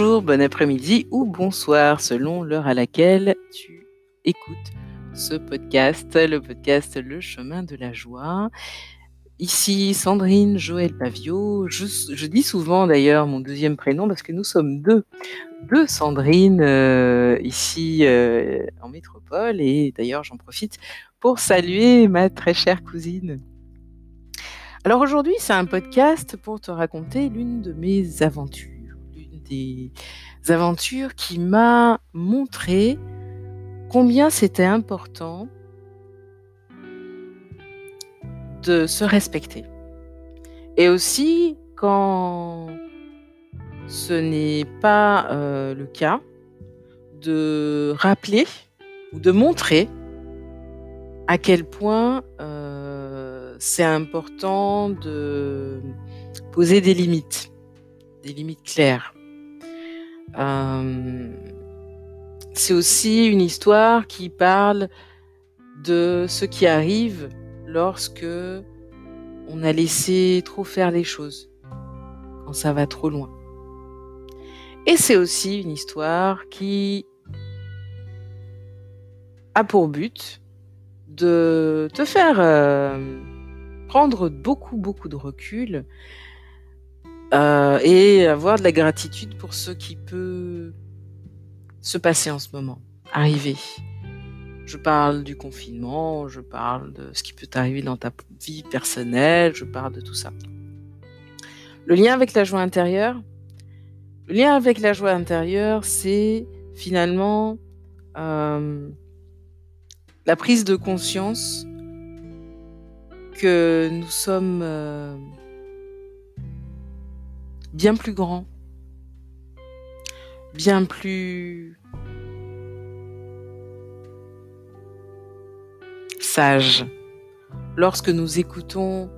Bonjour, bon après-midi ou bonsoir selon l'heure à laquelle tu écoutes ce podcast, le podcast Le chemin de la joie. Ici Sandrine Joël Pavio. Je, dis souvent d'ailleurs mon deuxième prénom parce que nous sommes deux, deux Sandrine euh, ici euh, en métropole et d'ailleurs j'en profite pour saluer ma très chère cousine. Alors aujourd'hui c'est un podcast pour te raconter l'une de mes aventures des aventures qui m'a montré combien c'était important de se respecter. Et aussi quand ce n'est pas euh, le cas, de rappeler ou de montrer à quel point euh, c'est important de poser des limites, des limites claires. Euh, c'est aussi une histoire qui parle de ce qui arrive lorsque on a laissé trop faire les choses, quand ça va trop loin. Et c'est aussi une histoire qui a pour but de te faire euh, prendre beaucoup, beaucoup de recul euh, et avoir de la gratitude pour ce qui peut se passer en ce moment, arriver. Je parle du confinement, je parle de ce qui peut arriver dans ta vie personnelle, je parle de tout ça. Le lien avec la joie intérieure, le lien avec la joie intérieure, c'est finalement euh, la prise de conscience que nous sommes euh, bien plus grand, bien plus sage. Lorsque nous écoutons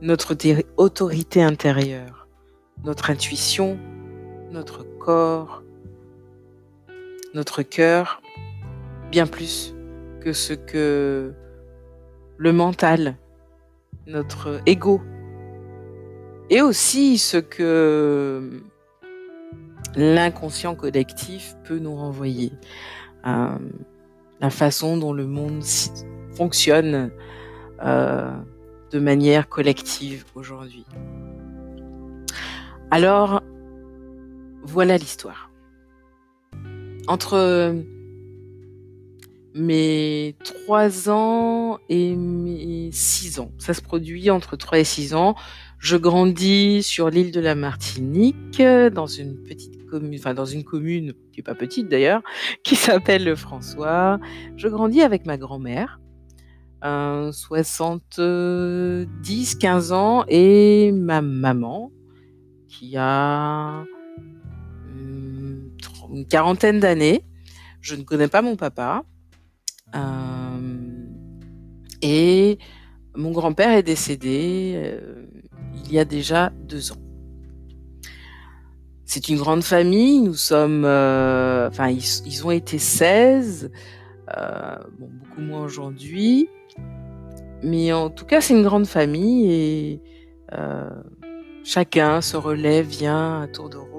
notre autorité intérieure, notre intuition, notre corps, notre cœur, bien plus que ce que le mental, notre ego et aussi ce que l'inconscient collectif peut nous renvoyer. Euh, la façon dont le monde fonctionne euh, de manière collective aujourd'hui. Alors, voilà l'histoire. Entre mes 3 ans et mes 6 ans, ça se produit entre 3 et 6 ans, je grandis sur l'île de la Martinique, dans une petite commune, enfin dans une commune qui est pas petite d'ailleurs, qui s'appelle le François. Je grandis avec ma grand-mère, 70, 15 ans, et ma maman, qui a hmm, une quarantaine d'années. Je ne connais pas mon papa. Euh, et mon grand-père est décédé. Euh, il y a déjà deux ans. C'est une grande famille, nous sommes, euh, enfin ils, ont été 16, euh, beaucoup moins aujourd'hui, mais en tout cas c'est une grande famille et euh, chacun se relève, vient à tour de rôle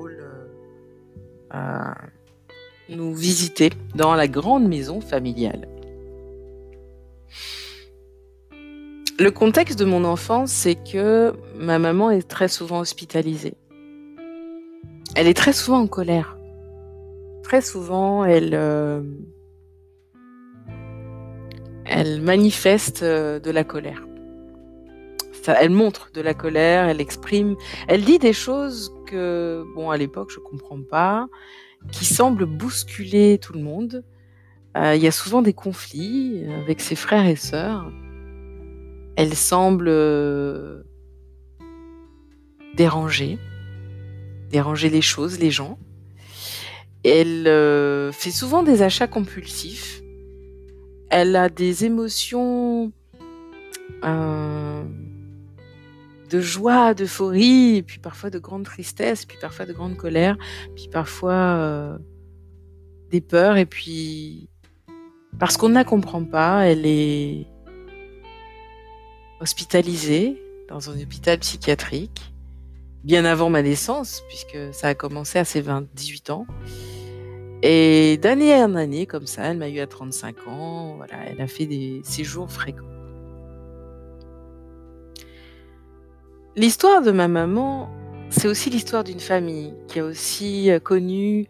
nous visiter dans la grande maison familiale. Le contexte de mon enfance, c'est que ma maman est très souvent hospitalisée. Elle est très souvent en colère. Très souvent, elle, euh, manifeste euh, de la colère. Elle montre de la colère, elle exprime, elle dit des choses que, bon, à l'époque, je comprends pas, qui semblent bousculer tout le monde. Euh, il y a souvent des conflits avec ses frères et sœurs. Elle semble euh, déranger, déranger les choses, les gens. Elle euh, fait souvent des achats compulsifs. Elle a des émotions euh, de joie, d'euphorie, puis parfois de grande tristesse, puis parfois de grande colère, puis parfois des peurs, et puis parce qu'on ne la comprend pas, elle est hospitalisée dans un hôpital psychiatrique. bien avant ma naissance, puisque ça a commencé à ses 20, 18 ans. Et d'année en année, comme ça, elle m'a eu à 35 ans. Voilà, elle a fait des séjours fréquents. L'histoire de ma maman, c'est aussi l'histoire d'une famille qui a aussi euh, connu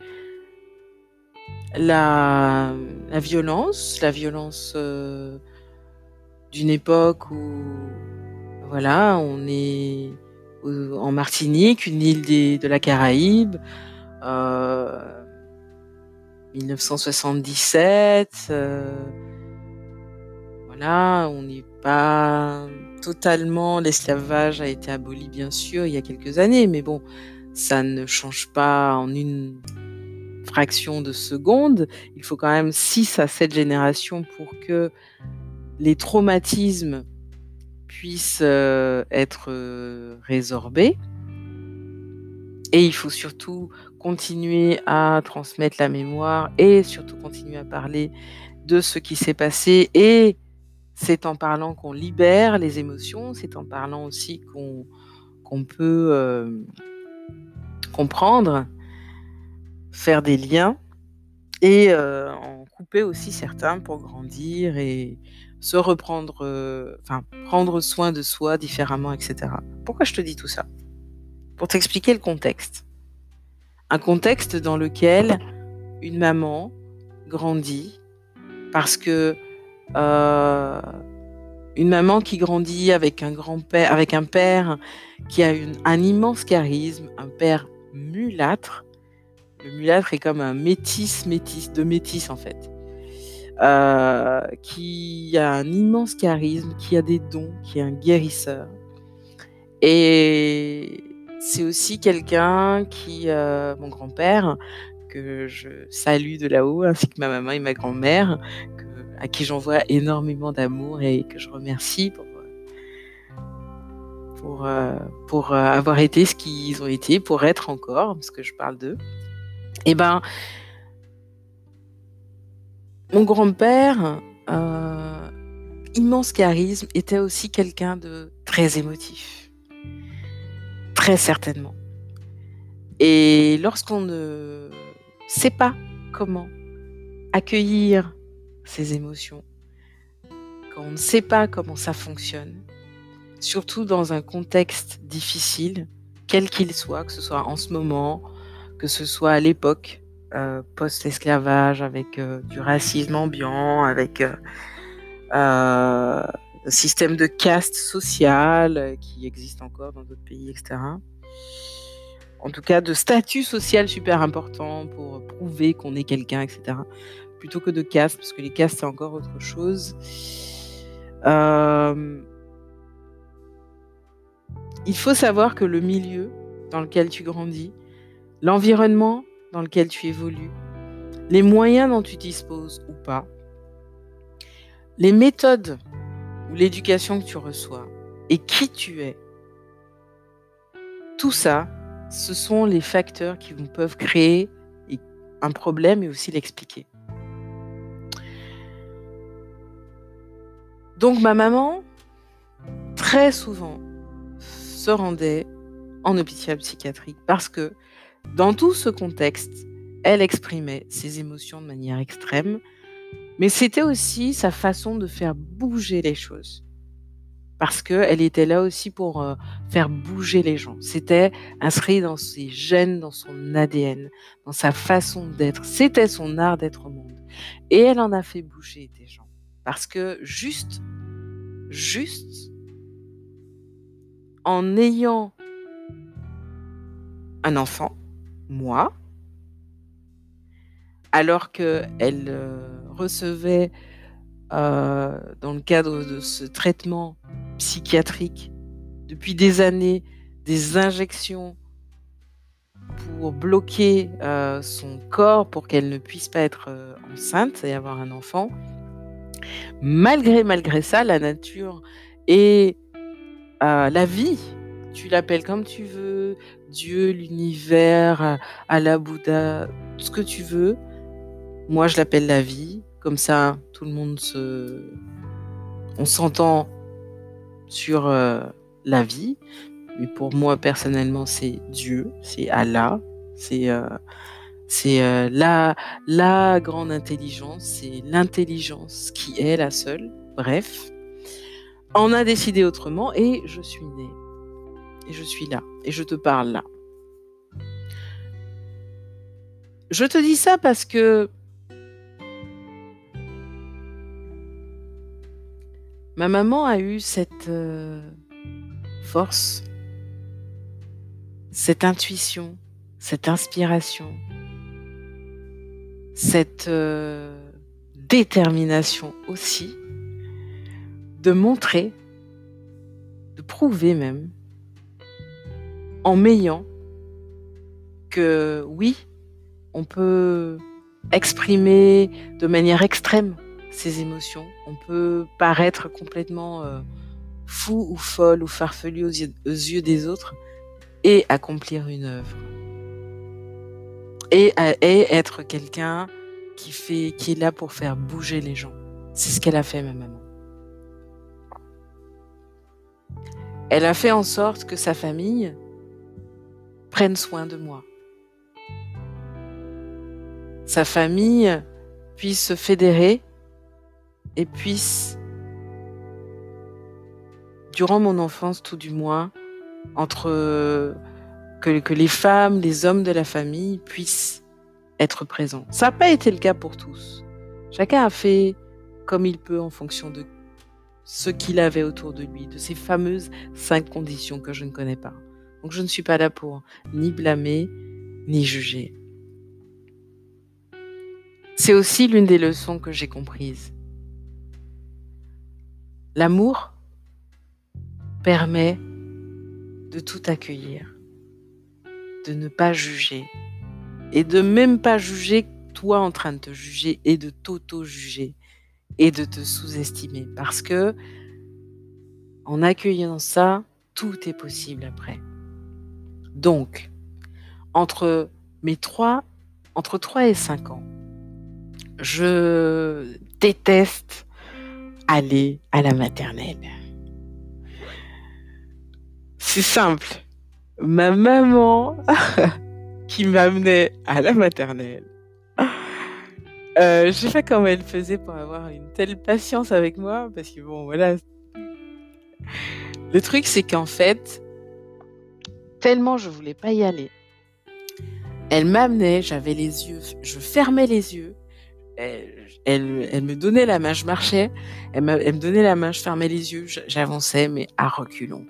la, violence, la violence euh, d'une époque où, voilà, on est en Martinique, une île des, de la Caraïbe, euh, 1977. Euh, voilà, on n'est pas totalement. L'esclavage a été aboli, bien sûr, il y a quelques années, mais bon, ça ne change pas en une fraction de seconde. Il faut quand même 6 à 7 générations pour que les traumatismes puissent euh, être euh, résorbés. Et il faut surtout continuer à transmettre la mémoire et surtout continuer à parler de ce qui s'est passé. Et c'est en parlant qu'on libère les émotions, c'est en parlant aussi qu'on peut euh, comprendre, faire des liens et en couper aussi certains pour grandir et se reprendre, euh, enfin prendre soin de soi différemment, etc. Pourquoi je te dis tout ça? Pour t'expliquer le contexte un contexte dans lequel une maman grandit parce que euh, une maman qui grandit avec un grand-père, avec un père qui a un immense charisme, un père mulâtre. Le mulâtre est comme un métis, métis, de métis en fait. Euh, qui a un immense charisme, qui a des dons, qui est un guérisseur. Et c'est aussi quelqu'un qui, euh, mon grand-père, que je salue de là-haut, ainsi que ma maman et ma grand-mère, à qui j'envoie énormément d'amour et que je remercie pour, pour, euh, avoir été ce qu'ils ont été, pour être encore, parce que je parle d'eux. Eh ben, mon grand-père, immense charisme, était aussi quelqu'un de très émotif Très certainement. Et lorsqu'on ne sait pas comment accueillir ces émotions, quand on ne sait pas comment ça fonctionne, surtout dans un contexte difficile, quel qu'il soit, que ce soit en ce moment, que ce soit à l'époque euh, post-esclavage, avec euh, du racisme ambiant, avec euh, système de caste sociale qui existe encore dans d'autres pays, etc. En tout cas, de statut social super important pour prouver qu'on est quelqu'un, etc. Plutôt que de caste, parce que les castes, c'est encore autre chose. Il faut savoir que le milieu dans lequel tu grandis, l'environnement dans lequel tu évolues, les moyens dont tu disposes ou pas, les méthodes ou l'éducation que tu reçois et qui tu es, tout ça, ce sont les facteurs qui peuvent créer un problème et aussi l'expliquer. Donc ma maman, très souvent, se rendait en hôpital psychiatrique parce que dans tout ce contexte, elle exprimait ses émotions de manière extrême, mais c'était aussi sa façon de faire bouger les choses. Parce qu'elle était là aussi pour euh, faire bouger les gens. C'était inscrit dans ses gènes, dans son ADN, dans sa façon d'être. C'était son art d'être au monde. Et elle en a fait bouger des gens. Parce que juste, juste, en ayant un enfant, moi, alors qu'elle euh, recevait, euh, dans le cadre de ce traitement psychiatrique, depuis des années, des injections pour bloquer euh, son corps pour qu'elle ne puisse pas être enceinte et avoir un enfant. Malgré, malgré ça, la nature et la vie, tu l'appelles comme tu veux, Dieu, l'univers, Allah, Bouddha, tout ce que tu veux, moi, je l'appelle la vie. Comme ça, tout le monde se. On s'entend sur euh, la vie. mais pour moi personnellement, c'est Dieu, c'est Allah, c'est euh, c'est euh, la, la grande intelligence, c'est l'intelligence qui est la seule. Bref, on a décidé autrement et je suis née. Et je suis là. Et je te parle là. Je te dis ça parce que ma maman a eu cette euh, force, cette intuition, cette inspiration, cette euh, détermination aussi de montrer, de prouver même, en m'ayant, que oui, on peut exprimer de manière extrême ses émotions, on peut paraître complètement euh, fou ou folle ou farfelu aux yeux des autres et accomplir une œuvre et, être quelqu'un qui fait, qui est là pour faire bouger les gens. C'est ce qu'elle a fait, ma maman. Elle a fait en sorte que sa famille prenne soin de moi. Sa famille puisse se fédérer et puisse, durant mon enfance tout du moins, entre que, les femmes, les hommes de la famille puissent être présents. Ça n'a pas été le cas pour tous. Chacun a fait comme il peut en fonction de ce qu'il avait autour de lui, de ces fameuses cinq conditions que je ne connais pas. Donc je ne suis pas là pour ni blâmer, ni juger. C'est aussi l'une des leçons que j'ai comprises. L'amour permet de tout accueillir de ne pas juger et de même pas juger toi en train de te juger et de t'auto-juger et de te sous-estimer parce que en accueillant ça, tout est possible après. Donc, entre mes trois, entre 3 et 5 ans, je déteste aller à la maternelle. C'est simple ma maman qui m'amenait à la maternelle. Euh, je sais pas comment elle faisait pour avoir une telle patience avec moi, parce que bon, voilà. Le truc, c'est qu'en fait, tellement je voulais pas y aller, elle m'amenait, j'avais les yeux, je fermais les yeux, elle, elle, me donnait la main, je marchais, elle, elle me donnait la main, je fermais les yeux, j'avançais, mais à reculons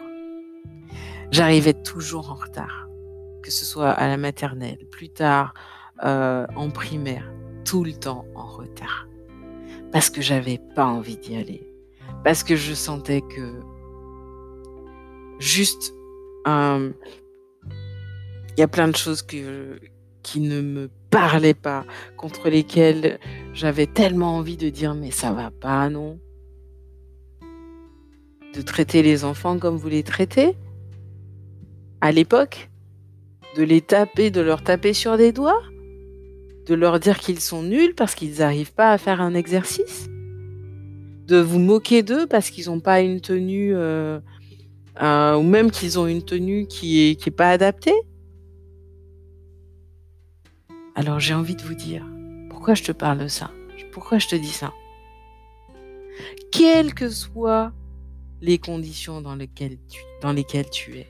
j'arrivais toujours en retard, que ce soit à la maternelle, plus tard euh, en primaire, tout le temps en retard, parce que j'avais pas envie d'y aller, parce que je sentais que juste euh, il y a plein de choses qui ne me parlaient pas, contre lesquelles j'avais tellement envie de dire mais ça va pas, non. De traiter les enfants comme vous les traitez. À l'époque, de les taper, de leur taper sur des doigts, de leur dire qu'ils sont nuls parce qu'ils n'arrivent pas à faire un exercice, de vous moquer d'eux parce qu'ils n'ont pas une tenue, euh, ou même qu'ils ont une tenue qui est, qui est pas adaptée. Alors j'ai envie de vous dire, pourquoi je te parle de ça? Pourquoi je te dis ça? Quelles que soient les conditions dans lesquelles tu, es,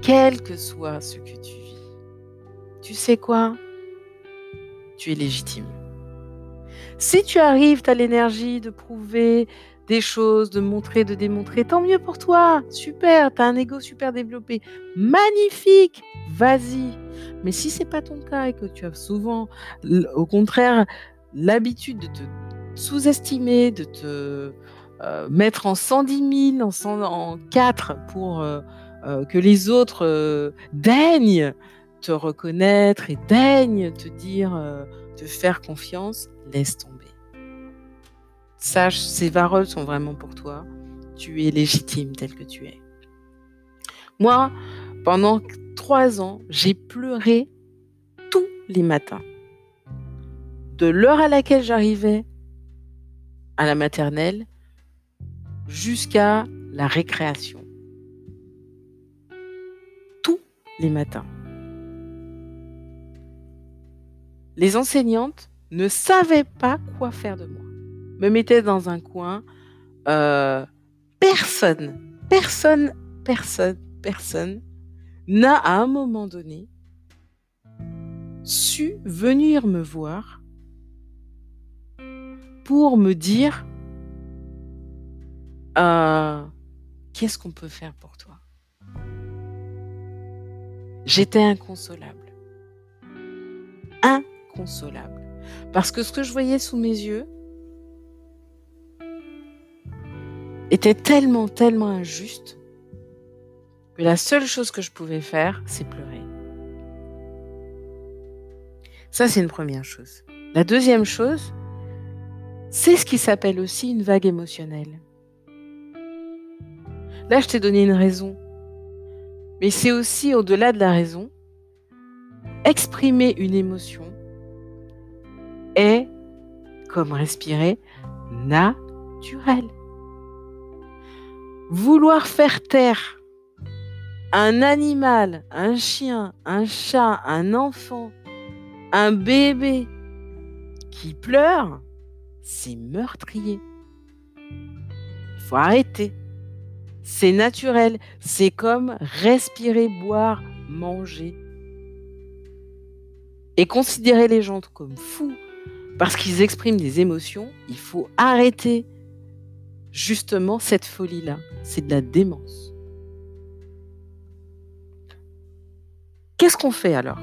quel que soit ce que tu vis. Tu sais quoi? Tu es légitime. Si tu arrives, tu as l'énergie de prouver des choses, de montrer, de démontrer, tant mieux pour toi. Super, tu as un ego super développé. Magnifique, vas-y. Mais si c'est pas ton cas et que tu as souvent, au contraire, l'habitude de te sous-estimer, de te euh, mettre en 110 000, en, en 4 pour euh, euh, que les autres daignent te reconnaître et daignent te dire, te faire confiance, laisse tomber. Sache, ces paroles sont vraiment pour toi. Tu es légitime tel que tu es. Moi, pendant trois ans, j'ai pleuré tous les matins. De l'heure à laquelle j'arrivais à la maternelle jusqu'à la récréation les matins. Les enseignantes ne savaient pas quoi faire de moi. Me mettaient dans un coin. Euh, personne, personne, personne, personne n'a à un moment donné su venir me voir pour me dire euh, qu'est-ce qu'on peut faire pour toi? J'étais inconsolable. Inconsolable. Parce que ce que je voyais sous mes yeux était tellement, tellement injuste que la seule chose que je pouvais faire, c'est pleurer. Ça, c'est une première chose. La deuxième chose, c'est ce qui s'appelle aussi une vague émotionnelle. Là, je t'ai donné une raison. Mais c'est aussi au-delà de la raison, exprimer une émotion est, comme respirer, naturel. Vouloir faire taire un animal, un chien, un chat, un enfant, un bébé qui pleure, c'est meurtrier. Il faut arrêter. C'est naturel. C'est comme respirer, boire, manger. Et considérer les gens comme fous parce qu'ils expriment des émotions, il faut arrêter justement cette folie-là. C'est de la démence. Qu'est-ce qu'on fait alors?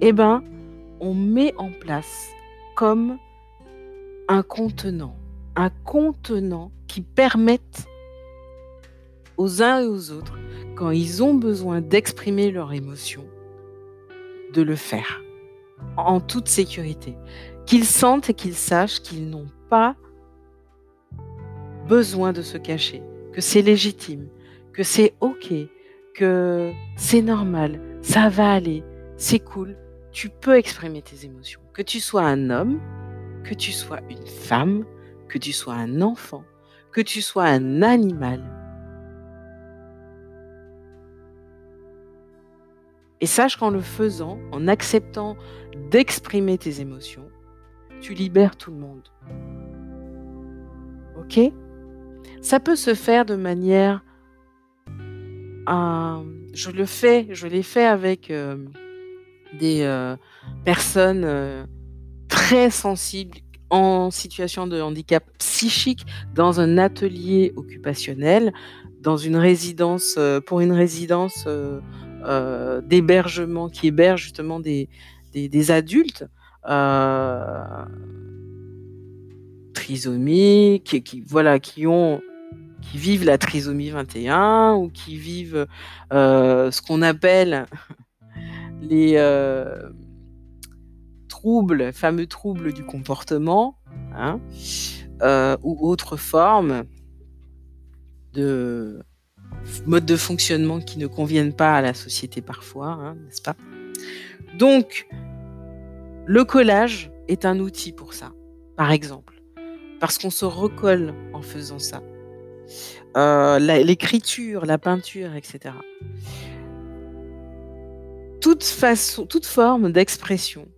Eh bien, on met en place comme un contenant, un contenant qui permette aux uns et aux autres, quand ils ont besoin d'exprimer leurs émotions, de le faire en toute sécurité. Qu'ils sentent et qu'ils sachent qu'ils n'ont pas besoin de se cacher, que c'est légitime, que c'est OK, que c'est normal, ça va aller, c'est cool, tu peux exprimer tes émotions. Que tu sois un homme, que tu sois une femme, que tu sois un enfant, que tu sois un animal, Et sache qu'en le faisant, en acceptant d'exprimer tes émotions, tu libères tout le monde. Ok? Ça peut se faire de manière... Euh, je le fais, je l'ai fait avec euh, des euh, personnes très sensibles en situation de handicap psychique dans un atelier occupationnel, dans une résidence, pour une résidence d'hébergement qui héberge justement des, adultes trisomiques qui, vivent la trisomie 21 ou qui vivent euh, ce qu'on appelle les euh, troubles, fameux troubles du comportement, hein, ou autres formes de modes de fonctionnement qui ne conviennent pas à la société parfois, hein, n'est-ce pas? Donc, le collage est un outil pour ça, par exemple, parce qu'on se recolle en faisant ça. Euh, l'écriture, la peinture, etc. Toute façon, toute forme d'expression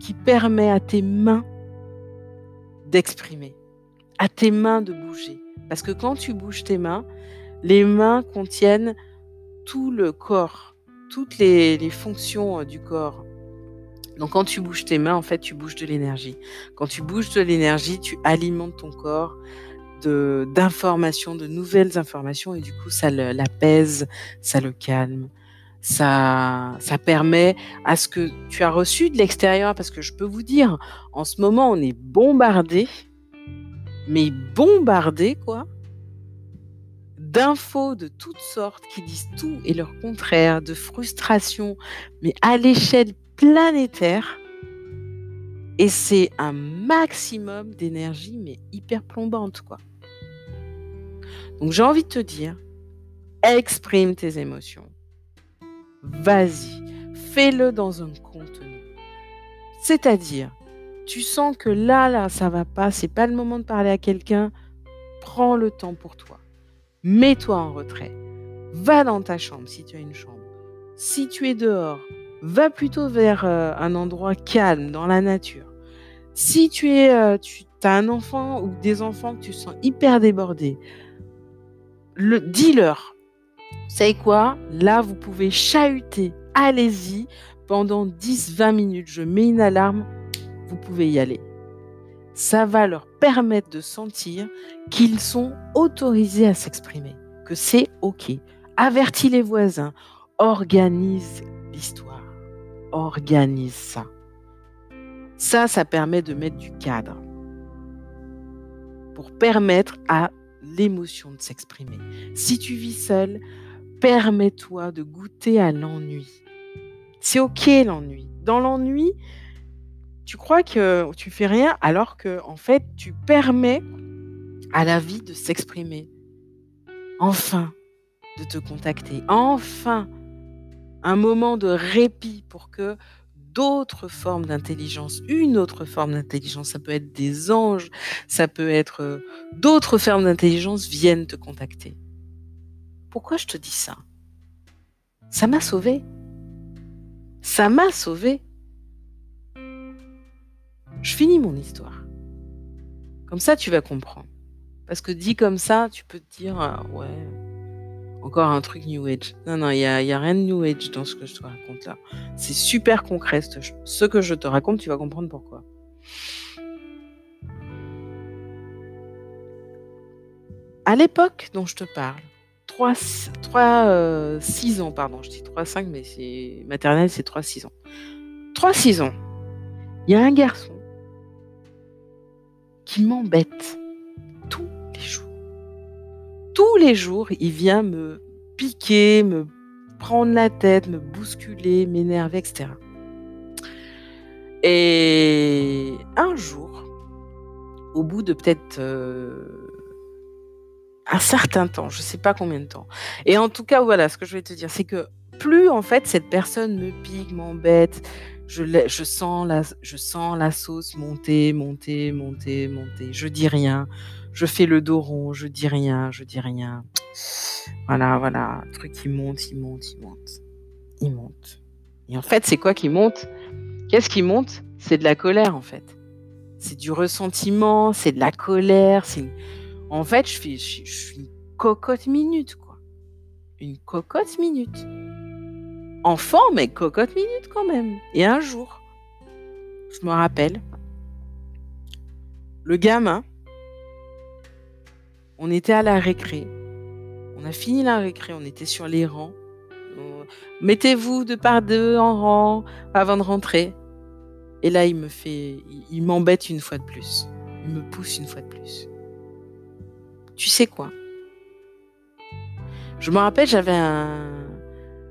qui permet à tes mains d'exprimer, à tes mains de bouger. Parce que quand tu bouges tes mains, les mains contiennent tout le corps, toutes les, fonctions euh, du corps. Donc quand tu bouges tes mains, en fait, tu bouges de l'énergie. Quand tu bouges de l'énergie, tu alimentes ton corps d'informations, de nouvelles informations, et du coup, ça l'apaise, ça le calme. Ça, ça permet à ce que tu as reçu de l'extérieur, parce que je peux vous dire, en ce moment, on est bombardé, mais bombardé, quoi, d'infos de toutes sortes qui disent tout et leur contraire, de frustration, mais à l'échelle planétaire. Et c'est un maximum d'énergie, mais hyper plombante, quoi. Donc j'ai envie de te dire, exprime tes émotions. Vas-y, fais-le dans un contenu. C'est-à-dire, tu sens que là, là, ça va pas, c'est pas le moment de parler à quelqu'un, prends le temps pour toi mets-toi en retrait. Va dans ta chambre si tu as une chambre. Si tu es dehors, va plutôt vers euh, un endroit calme, dans la nature. Si tu es, euh, as un enfant ou des enfants que tu sens hyper débordés, le, dis-leur. Vous savez quoi? Là, vous pouvez chahuter. Allez-y pendant 10-20 minutes. Je mets une alarme. Vous pouvez y aller. Ça va leur permettre de sentir qu'ils sont autorisés à s'exprimer, que c'est OK. Avertis les voisins, organise l'histoire, organise ça. Ça, ça permet de mettre du cadre pour permettre à l'émotion de s'exprimer. Si tu vis seul, permets-toi de goûter à l'ennui. C'est OK l'ennui. Dans l'ennui, tu crois que tu fais rien alors que en fait, tu permets à la vie de s'exprimer. Enfin, de te contacter. Enfin, un moment de répit pour que d'autres formes d'intelligence, une autre forme d'intelligence, ça peut être des anges, ça peut être euh, d'autres formes d'intelligence viennent te contacter. Pourquoi je te dis ça? Ça m'a sauvé. Ça m'a sauvé. Je finis mon histoire. Comme ça, tu vas comprendre. Parce que dit comme ça, tu peux te dire, ah, ouais, encore un truc New Age. Non, non, il n'y a, y a rien de New Age dans ce que je te raconte là. C'est super concret. Ce que je te raconte, tu vas comprendre pourquoi. À l'époque dont je te parle, 3, 3 6 ans, pardon, je dis 3, 5, mais c'est maternelle, c'est 3, 6 ans. 3, 6 ans, il y a un garçon qui m'embête tous les jours, il vient me piquer, me prendre la tête, me bousculer, m'énerver, etc. Et un jour, au bout de peut-être euh, un certain temps, je ne sais pas combien de temps, et en tout cas, voilà, ce que je vais te dire, c'est que plus en fait cette personne me pique, m'embête, je, je, sens la, je sens la sauce monter, monter, monter, monter. Je dis rien, je fais le dos rond, je dis rien, je dis rien. Voilà, voilà, truc qui monte, il monte, il monte, il monte. Et en fait, c'est quoi qui monte? Qu'est-ce qui monte? C'est de la colère en fait. C'est du ressentiment, c'est de la colère. C'est en fait, je, suis une cocotte minute quoi. Une cocotte minute. Enfant, mais cocotte minute quand même. Et un jour, je me rappelle, le gamin on était à la récré. On a fini la récré, on était sur les rangs. Mettez-vous de par deux en rang avant de rentrer. Et là, il me fait, il m'embête une fois de plus. Il me pousse une fois de plus. Tu sais quoi? Je me rappelle, j'avais un,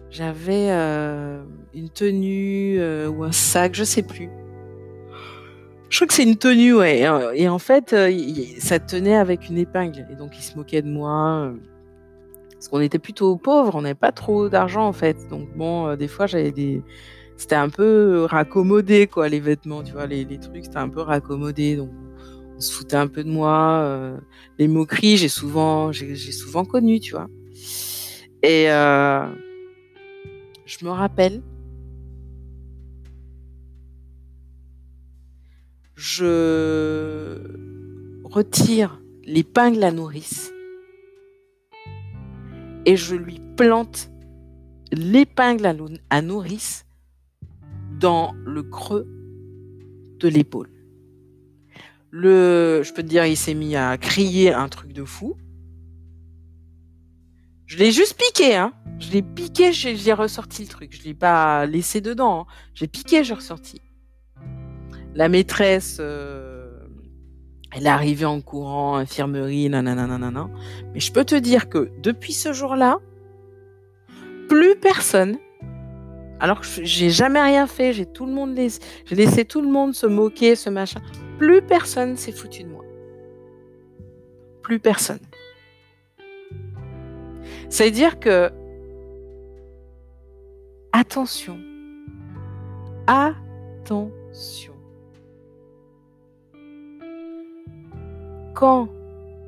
j'avais euh, une tenue euh, ou un sac, je sais plus. Je crois que c'est une tenue, ouais. Et en fait, euh, ça tenait avec une épingle. Et donc, il se moquait de moi. Euh, parce qu'on était plutôt pauvres, on n'avait pas trop d'argent, en fait. Donc, bon, euh, des fois, j'avais des. C'était un peu raccommodé, quoi, les vêtements, tu vois, les, trucs, c'était un peu raccommodé. Donc, on se foutait un peu de moi. les moqueries, j'ai souvent, j'ai souvent connu, tu vois. Et je me rappelle, je retire l'épingle à nourrice et je lui plante l'épingle à nourrice dans le creux de l'épaule. Le, je peux te dire, il s'est mis à crier un truc de fou. Je l'ai juste piqué, hein. Je l'ai piqué, j'ai ressorti le truc. Je l'ai pas laissé dedans. Hein. J'ai piqué, j'ai ressorti la maîtresse, euh, elle est arrivée en courant, infirmerie, nanana, nanana. Mais je peux te dire que depuis ce jour-là, plus personne, alors que j'ai jamais rien fait, j'ai tout le monde laissé, j'ai laissé tout le monde se moquer, ce machin. Plus personne s'est foutu de moi. Plus personne. C'est-à-dire que attention, attention. Quand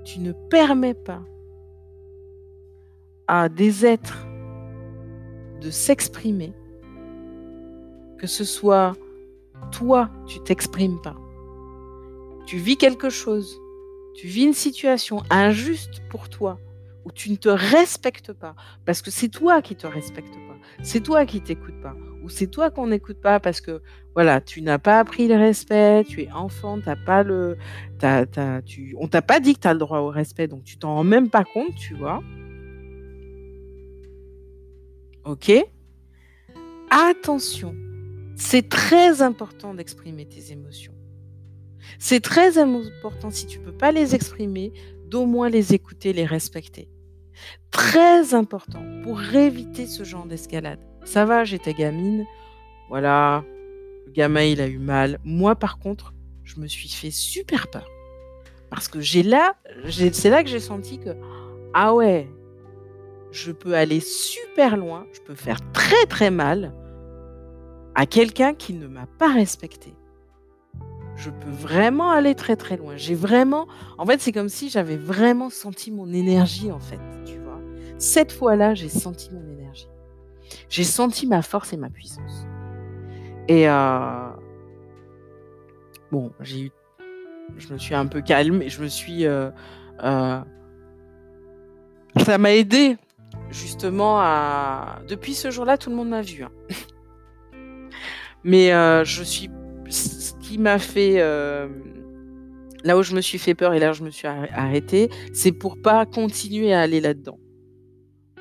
tu ne permets pas à des êtres de s'exprimer, que ce soit toi, tu t'exprimes pas. Tu vis quelque chose, tu vis une situation injuste pour toi, où tu ne te respectes pas, parce que c'est toi qui te respectes pas, c'est toi qui t'écoutes pas, c'est toi qu'on n'écoute pas parce que voilà, tu n'as pas appris le respect, tu es enfant, t'as pas le, tu, on t'a pas dit que tu as le droit au respect, donc tu t'en rends même pas compte, tu vois. Ok Attention, c'est très important d'exprimer tes émotions. C'est très important si tu peux pas les exprimer, d'au moins les écouter, les respecter. Très important pour éviter ce genre d'escalade. Ça va, j'étais gamine, voilà, le gamin il a eu mal. Moi par contre, je me suis fait super peur. Parce que j'ai là, c'est là que j'ai senti que, ah ouais, je peux aller super loin, je peux faire très très mal à quelqu'un qui ne m'a pas respecté. Je peux vraiment aller très très loin. J'ai vraiment, en fait, c'est comme si j'avais vraiment senti mon énergie en fait, tu vois. Cette fois-là, j'ai senti mon énergie. J'ai senti ma force et ma puissance. Et euh, bon, j'ai eu, je me suis un peu calme et je me suis, euh, euh, ça m'a aidé justement à. Depuis ce jour-là, tout le monde m'a vu. Hein. Mais je suis. Ce qui m'a fait. Là où je me suis fait peur et là où je me suis arrêtée, c'est pour pas continuer à aller là-dedans.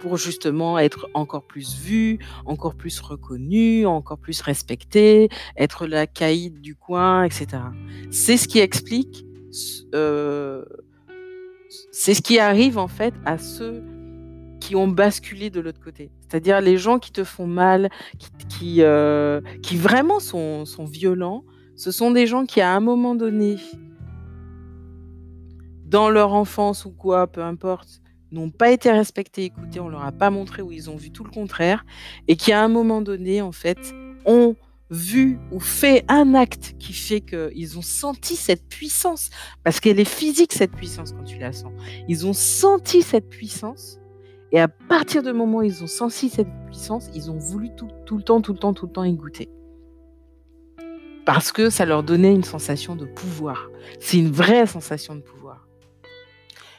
Pour justement être encore plus vu, encore plus reconnu, encore plus respecté, être la caïd du coin, etc. C'est ce qui explique. Euh, c'est ce qui arrive en fait à ceux qui ont basculé de l'autre côté. C'est-à-dire les gens qui te font mal, qui, qui, euh, qui vraiment sont, sont, violents, ce sont des gens qui, à un moment donné, dans leur enfance ou quoi, peu importe, n'ont pas été respectés, écoutés, on leur a pas montré ou ils ont vu tout le contraire, et qui, à un moment donné, en fait, ont vu ou fait un acte qui fait qu'ils ont senti cette puissance, parce qu'elle est physique, cette puissance, quand tu la sens. Ils ont senti cette puissance et à partir du moment où ils ont senti cette puissance, ils ont voulu tout, le temps, tout le temps, tout le temps y goûter. Parce que ça leur donnait une sensation de pouvoir. C'est une vraie sensation de pouvoir.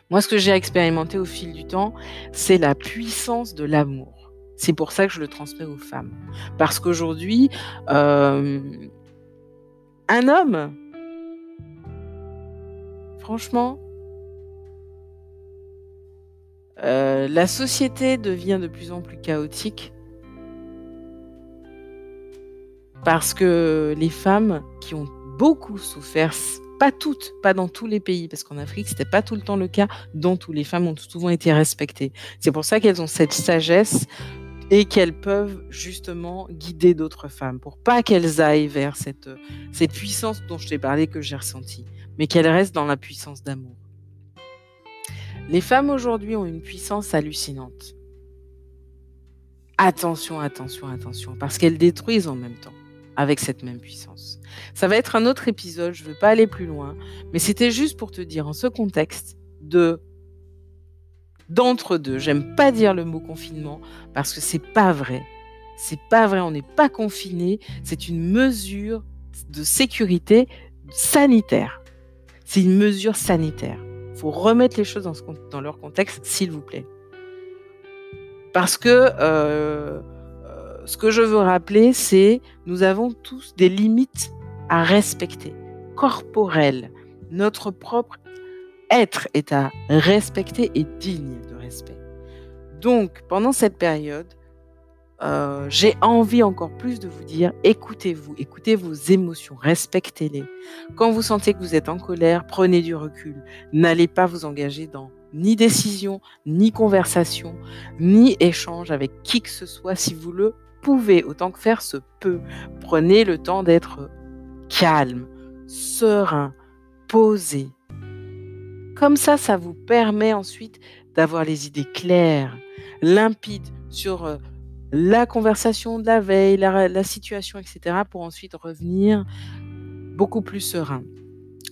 Moi, ce que j'ai expérimenté au fil du temps, c'est la puissance de l'amour. C'est pour ça que je le transmets aux femmes. Parce qu'aujourd'hui, euh, un homme, franchement, euh, la société devient de plus en plus chaotique parce que les femmes qui ont beaucoup souffert, pas toutes, pas dans tous les pays, parce qu'en Afrique, c'était pas tout le temps le cas, dont où les femmes ont souvent été respectées. C'est pour ça qu'elles ont cette sagesse et qu'elles peuvent justement guider d'autres femmes pour pas qu'elles aillent vers cette, cette puissance dont je t'ai parlé que j'ai ressentie, mais qu'elles restent dans la puissance d'amour. Les femmes aujourd'hui ont une puissance hallucinante. Attention, attention, attention, parce qu'elles détruisent en même temps avec cette même puissance. Ça va être un autre épisode, je ne veux pas aller plus loin, mais c'était juste pour te dire en ce contexte de d'entre deux. J'aime pas dire le mot confinement parce que c'est pas vrai. C'est pas vrai, on n'est pas confiné, c'est une mesure de sécurité sanitaire. C'est une mesure sanitaire faut remettre les choses dans, leur contexte, s'il vous plaît. Parce que euh, ce que je veux rappeler, c'est nous avons tous des limites à respecter, corporelles. Notre propre être est à respecter et digne de respect. Donc, pendant cette période, euh, j'ai envie encore plus de vous dire, écoutez-vous, écoutez vos émotions, respectez-les. Quand vous sentez que vous êtes en colère, prenez du recul. N'allez pas vous engager dans ni décision, ni conversation, ni échange avec qui que ce soit si vous le pouvez, autant que faire se peut. Prenez le temps d'être calme, serein, posé. Comme ça, ça vous permet ensuite d'avoir les idées claires, limpides sur euh, la conversation de la veille, la, situation, etc., pour ensuite revenir beaucoup plus serein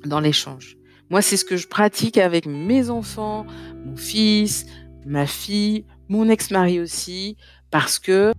dans l'échange. Moi, c'est ce que je pratique avec mes enfants, mon fils, ma fille, mon ex-mari aussi. Parce que